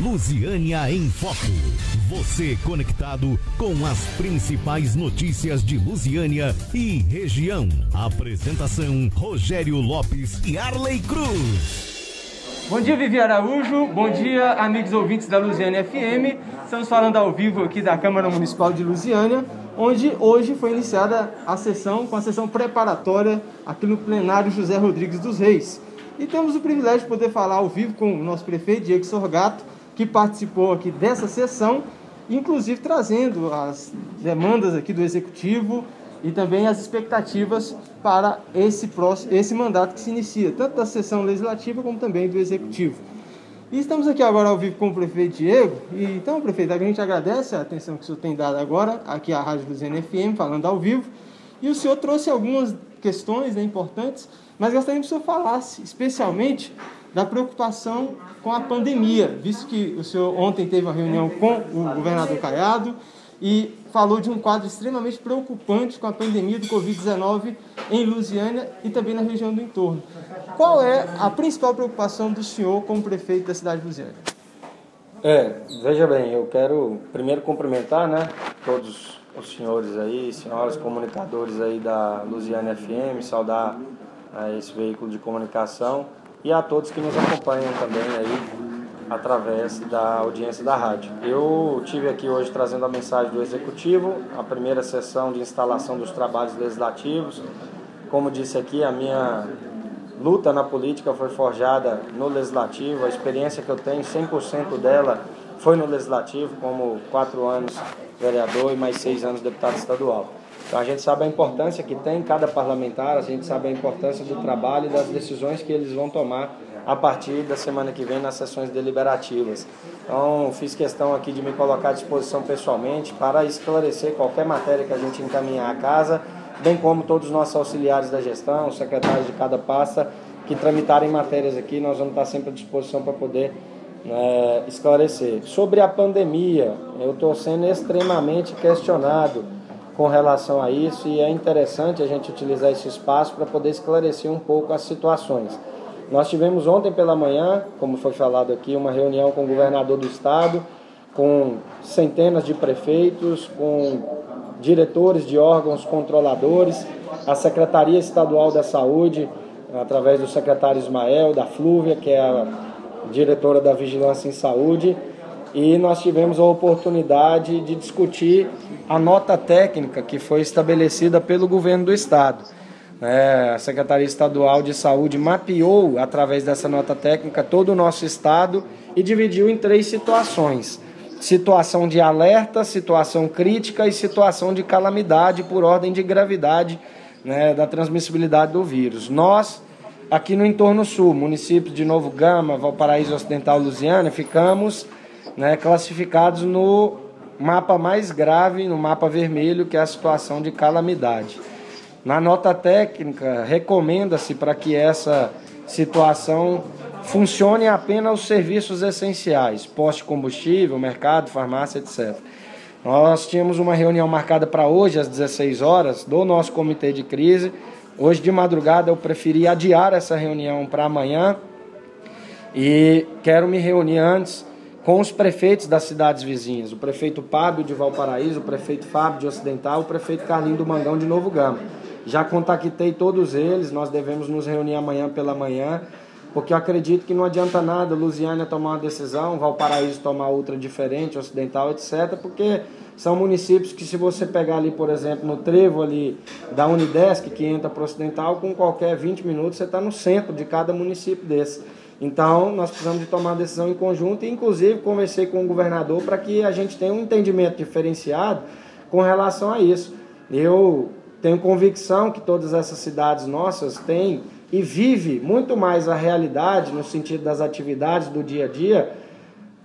Lusiânia em Foco. Você conectado com as principais notícias de Lusiânia e região. Apresentação: Rogério Lopes e Arley Cruz. Bom dia, Vivi Araújo. Bom dia, amigos ouvintes da Lusiânia FM. Estamos falando ao vivo aqui da Câmara Municipal de Lusiânia, onde hoje foi iniciada a sessão, com a sessão preparatória aqui no plenário José Rodrigues dos Reis. E temos o privilégio de poder falar ao vivo com o nosso prefeito, Diego Sorgato, que participou aqui dessa sessão, inclusive trazendo as demandas aqui do Executivo e também as expectativas para esse, próximo, esse mandato que se inicia, tanto da sessão legislativa como também do Executivo. E estamos aqui agora ao vivo com o prefeito Diego. E, então, prefeito, a gente agradece a atenção que o senhor tem dado agora aqui à Rádio Luziana FM, falando ao vivo. E o senhor trouxe algumas questões né, importantes mas gostaria que o senhor falasse especialmente da preocupação com a pandemia, visto que o senhor ontem teve uma reunião com o governador Caiado e falou de um quadro extremamente preocupante com a pandemia do Covid-19 em Lusiânia e também na região do entorno. Qual é a principal preocupação do senhor como prefeito da cidade de Lusiânia? É, veja bem, eu quero primeiro cumprimentar, né, todos os senhores aí, senhoras comunicadores aí da Lusiana FM, saudar a esse veículo de comunicação e a todos que nos acompanham também aí através da audiência da rádio. Eu tive aqui hoje trazendo a mensagem do Executivo, a primeira sessão de instalação dos trabalhos legislativos. Como disse aqui, a minha luta na política foi forjada no Legislativo, a experiência que eu tenho, 100% dela foi no Legislativo, como quatro anos vereador e mais seis anos deputado estadual. Então a gente sabe a importância que tem cada parlamentar, a gente sabe a importância do trabalho e das decisões que eles vão tomar a partir da semana que vem nas sessões deliberativas. Então fiz questão aqui de me colocar à disposição pessoalmente para esclarecer qualquer matéria que a gente encaminhar à casa, bem como todos os nossos auxiliares da gestão, secretários de cada pasta, que tramitarem matérias aqui, nós vamos estar sempre à disposição para poder é, esclarecer. Sobre a pandemia, eu estou sendo extremamente questionado com relação a isso e é interessante a gente utilizar esse espaço para poder esclarecer um pouco as situações. Nós tivemos ontem pela manhã, como foi falado aqui, uma reunião com o governador do estado, com centenas de prefeitos, com diretores de órgãos controladores, a Secretaria Estadual da Saúde, através do secretário Ismael, da Flúvia, que é a diretora da Vigilância em Saúde, e nós tivemos a oportunidade de discutir a nota técnica que foi estabelecida pelo governo do estado. É, a Secretaria Estadual de Saúde mapeou, através dessa nota técnica, todo o nosso estado e dividiu em três situações: situação de alerta, situação crítica e situação de calamidade por ordem de gravidade né, da transmissibilidade do vírus. Nós, aqui no entorno sul, municípios de Novo Gama, Valparaíso Ocidental, Lusiana, ficamos né, classificados no mapa mais grave, no mapa vermelho, que é a situação de calamidade. Na nota técnica, recomenda-se para que essa situação funcione apenas os serviços essenciais, poste de combustível, mercado, farmácia, etc. Nós tínhamos uma reunião marcada para hoje, às 16 horas, do nosso comitê de crise. Hoje de madrugada eu preferi adiar essa reunião para amanhã e quero me reunir antes com os prefeitos das cidades vizinhas, o prefeito Pábio de Valparaíso, o prefeito Fábio de Ocidental, o prefeito Carlinho do Mangão de Novo Gama. Já contactei todos eles, nós devemos nos reunir amanhã pela manhã, porque eu acredito que não adianta nada Lusiânia tomar uma decisão, Valparaíso tomar outra diferente, Ocidental, etc., porque são municípios que se você pegar ali, por exemplo, no trevo ali da Unidesc, que entra para o Ocidental, com qualquer 20 minutos você está no centro de cada município desse. Então, nós precisamos de tomar uma decisão em conjunto e, inclusive, conversei com o governador para que a gente tenha um entendimento diferenciado com relação a isso. Eu tenho convicção que todas essas cidades nossas têm e vive muito mais a realidade no sentido das atividades do dia a dia,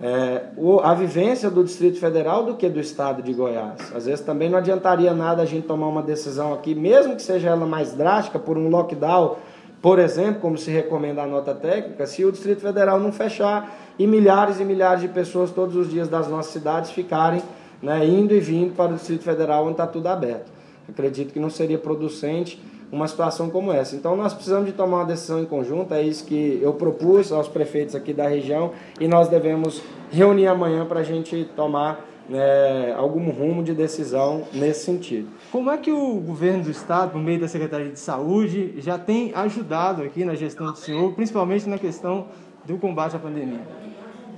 é, a vivência do Distrito Federal do que do Estado de Goiás. Às vezes também não adiantaria nada a gente tomar uma decisão aqui, mesmo que seja ela mais drástica, por um lockdown por exemplo, como se recomenda a nota técnica, se o Distrito Federal não fechar e milhares e milhares de pessoas todos os dias das nossas cidades ficarem né, indo e vindo para o Distrito Federal onde está tudo aberto. Acredito que não seria producente uma situação como essa. Então nós precisamos de tomar uma decisão em conjunto, é isso que eu propus aos prefeitos aqui da região e nós devemos reunir amanhã para a gente tomar né, algum rumo de decisão nesse sentido. Como é que o governo do estado, por meio da Secretaria de Saúde, já tem ajudado aqui na gestão do senhor, principalmente na questão do combate à pandemia?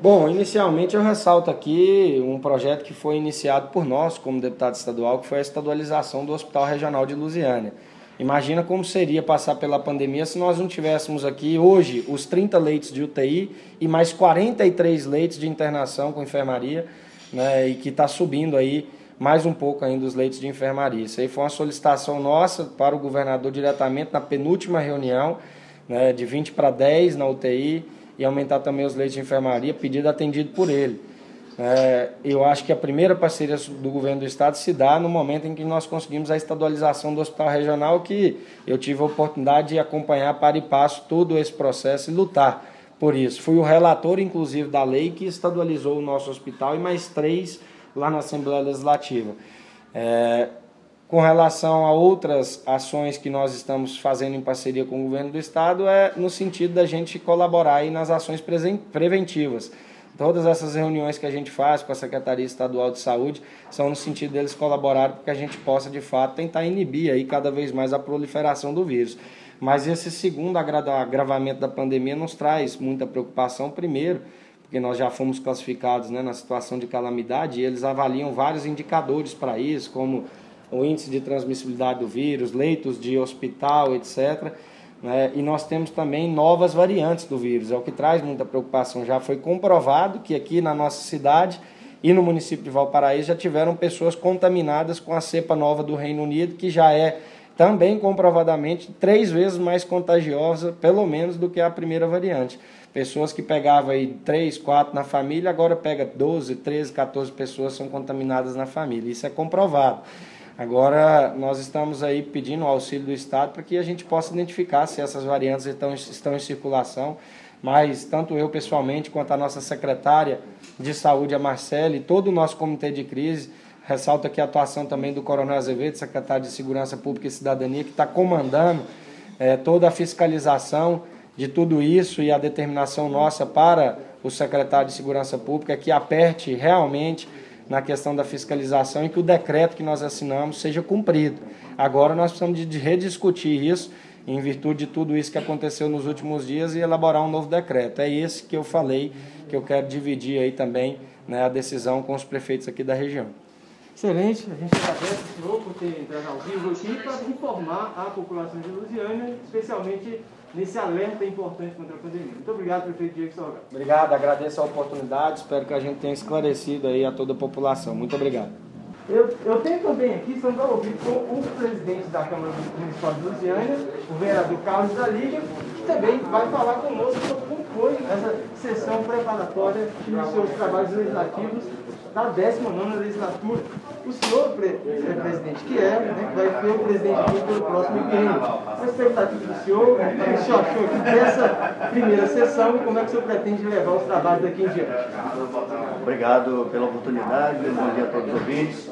Bom, inicialmente eu ressalto aqui um projeto que foi iniciado por nós, como deputado estadual, que foi a estadualização do Hospital Regional de Lusiânia. Imagina como seria passar pela pandemia se nós não tivéssemos aqui hoje os 30 leitos de UTI e mais 43 leitos de internação com enfermaria, né, e que está subindo aí mais um pouco ainda os leitos de enfermaria. Isso aí foi uma solicitação nossa para o governador diretamente na penúltima reunião, né, de 20 para 10 na UTI e aumentar também os leitos de enfermaria, pedido atendido por ele. É, eu acho que a primeira parceria do governo do estado se dá no momento em que nós conseguimos a estadualização do hospital regional, que eu tive a oportunidade de acompanhar para e passo todo esse processo e lutar por isso. Fui o relator, inclusive, da lei que estadualizou o nosso hospital e mais três lá na Assembleia Legislativa. É, com relação a outras ações que nós estamos fazendo em parceria com o governo do estado, é no sentido da gente colaborar aí nas ações preventivas. Todas essas reuniões que a gente faz com a Secretaria Estadual de Saúde são no sentido deles colaborarem para que a gente possa, de fato, tentar inibir aí cada vez mais a proliferação do vírus. Mas esse segundo agravamento da pandemia nos traz muita preocupação, primeiro, porque nós já fomos classificados né, na situação de calamidade e eles avaliam vários indicadores para isso, como o índice de transmissibilidade do vírus, leitos de hospital, etc., né? E nós temos também novas variantes do vírus, é o que traz muita preocupação. Já foi comprovado que aqui na nossa cidade e no município de Valparaíso já tiveram pessoas contaminadas com a cepa nova do Reino Unido, que já é também comprovadamente três vezes mais contagiosa, pelo menos, do que a primeira variante. Pessoas que pegavam aí três, quatro na família, agora pega 12, 13, 14 pessoas são contaminadas na família. Isso é comprovado. Agora, nós estamos aí pedindo o auxílio do Estado para que a gente possa identificar se essas variantes estão, estão em circulação, mas tanto eu pessoalmente quanto a nossa secretária de saúde, a Marcele, e todo o nosso comitê de crise, ressalta aqui a atuação também do Coronel Azevedo, secretário de Segurança Pública e Cidadania, que está comandando é, toda a fiscalização de tudo isso e a determinação nossa para o secretário de Segurança Pública que aperte realmente na questão da fiscalização e que o decreto que nós assinamos seja cumprido. Agora nós precisamos de rediscutir isso em virtude de tudo isso que aconteceu nos últimos dias e elaborar um novo decreto. É esse que eu falei que eu quero dividir aí também né, a decisão com os prefeitos aqui da região. Excelente, a gente agradece o senhor por ter entrado ao vivo aqui para informar a população de Lusiânia, especialmente nesse alerta importante contra a pandemia. Muito obrigado, prefeito Diego Salgado. Obrigado, agradeço a oportunidade, espero que a gente tenha esclarecido aí a toda a população. Muito obrigado. Eu, eu tenho também aqui, estamos ao vivo com o presidente da Câmara Municipal de Lusiânia, o vereador Carlos da Liga, que também vai falar conosco sobre como foi essa sessão preparatória dos seus trabalhos legislativos da 19 legislatura. O senhor, pre presidente, que é, né, que vai ser o presidente pelo próximo biênio. A expectativa do senhor, o que o senhor achou aqui dessa primeira sessão e como é que o senhor pretende levar os trabalhos daqui em diante? Obrigado pela oportunidade, bom dia a todos os ouvintes.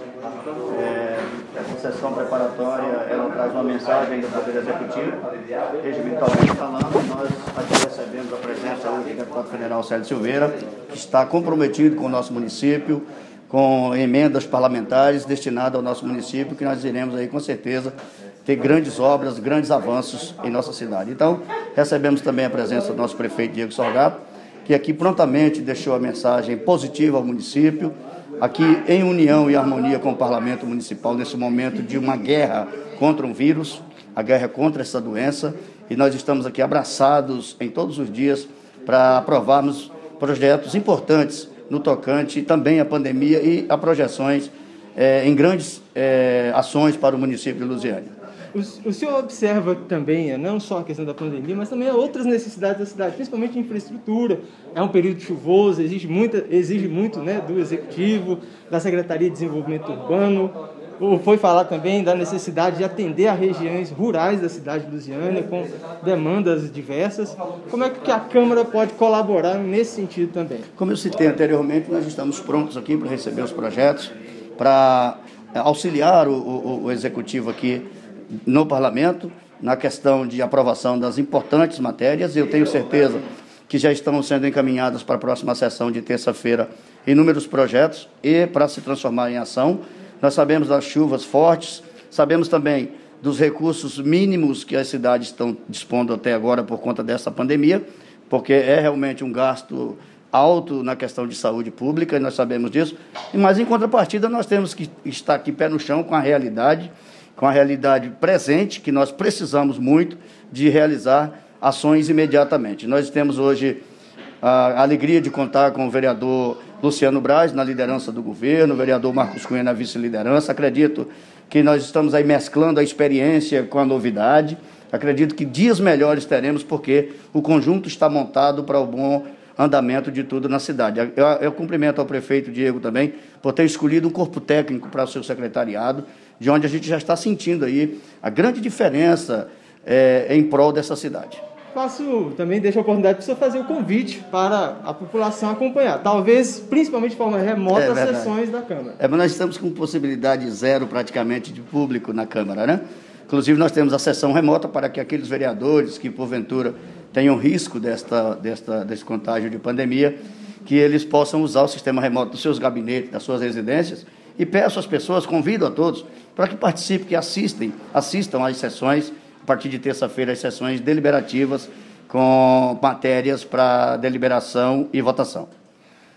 É, essa sessão preparatória ela traz uma mensagem do Poder Executivo. Regimentalmente falando, nós aqui recebemos a presença do deputado federal Célio Silveira, que está comprometido com o nosso município, com emendas parlamentares destinadas ao nosso município, que nós iremos aí com certeza ter grandes obras, grandes avanços em nossa cidade. Então, recebemos também a presença do nosso prefeito Diego Salgado, que aqui prontamente deixou a mensagem positiva ao município, aqui em união e harmonia com o Parlamento Municipal, nesse momento de uma guerra contra um vírus, a guerra contra essa doença, e nós estamos aqui abraçados em todos os dias para aprovarmos projetos importantes no tocante também à pandemia e a projeções é, em grandes é, ações para o município de Lusiânia. O, senhor observa também, é, não só a questão da pandemia, mas também outras necessidades da cidade, principalmente infraestrutura. É um período chuvoso, exige, muita, exige muito né, do Executivo, da Secretaria de Desenvolvimento Urbano. Foi falar também da necessidade de atender a regiões rurais da cidade de Lusiânia, com demandas diversas. Como é que a Câmara pode colaborar nesse sentido também? Como eu citei anteriormente, nós estamos prontos aqui para receber os projetos, para auxiliar o, o, o Executivo aqui no parlamento na questão de aprovação das importantes matérias. Eu tenho certeza que já estão sendo encaminhadas para a próxima sessão de terça-feira inúmeros projetos e para se transformar em ação. Nós sabemos das chuvas fortes, sabemos também dos recursos mínimos que as cidades estão dispondo até agora por conta dessa pandemia, porque é realmente um gasto alto na questão de saúde pública, e nós sabemos disso. Mas, em contrapartida, nós temos que estar aqui pé no chão com a realidade, com a realidade presente, que nós precisamos muito de realizar ações imediatamente. Nós temos hoje a alegria de contar com o vereador Luciano Braz na liderança do governo, o vereador Marcos Cunha na vice-liderança. Acredito que nós estamos aí mesclando a experiência com a novidade. Acredito que dias melhores teremos, porque o conjunto está montado para o bom andamento de tudo na cidade. Eu, eu cumprimento ao prefeito Diego também por ter escolhido um corpo técnico para o seu secretariado, de onde a gente já está sentindo aí a grande diferença é, em prol dessa cidade. Faço também, deixo a oportunidade para você fazer o convite para a população acompanhar, talvez principalmente de forma remota, é as sessões da Câmara. É, mas nós estamos com possibilidade zero praticamente de público na Câmara, né? Inclusive, nós temos a sessão remota para que aqueles vereadores que, porventura, tenham risco desta, desta, desse contágio de pandemia, que eles possam usar o sistema remoto dos seus gabinetes, das suas residências, e peço às pessoas, convido a todos, para que participem, que assistem, assistam às sessões, a partir de terça-feira, as sessões deliberativas com matérias para deliberação e votação.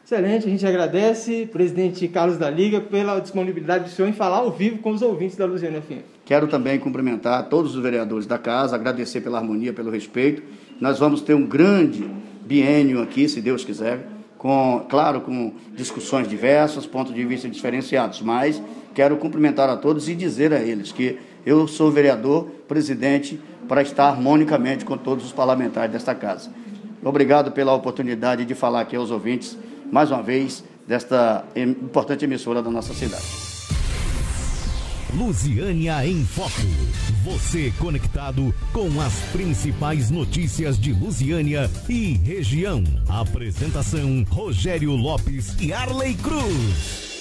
Excelente, a gente agradece, presidente Carlos da Liga, pela disponibilidade do senhor em falar ao vivo com os ouvintes da Luziana FM. Quero também cumprimentar todos os vereadores da casa, agradecer pela harmonia, pelo respeito. Nós vamos ter um grande biênio aqui, se Deus quiser, com, claro, com discussões diversas, pontos de vista diferenciados, mas quero cumprimentar a todos e dizer a eles que eu sou vereador, presidente, para estar harmonicamente com todos os parlamentares desta casa. Obrigado pela oportunidade de falar aqui aos ouvintes mais uma vez, desta importante emissora da nossa cidade. Lusiânia em Foco. Você conectado com as principais notícias de Lusiânia e região. Apresentação: Rogério Lopes e Arley Cruz.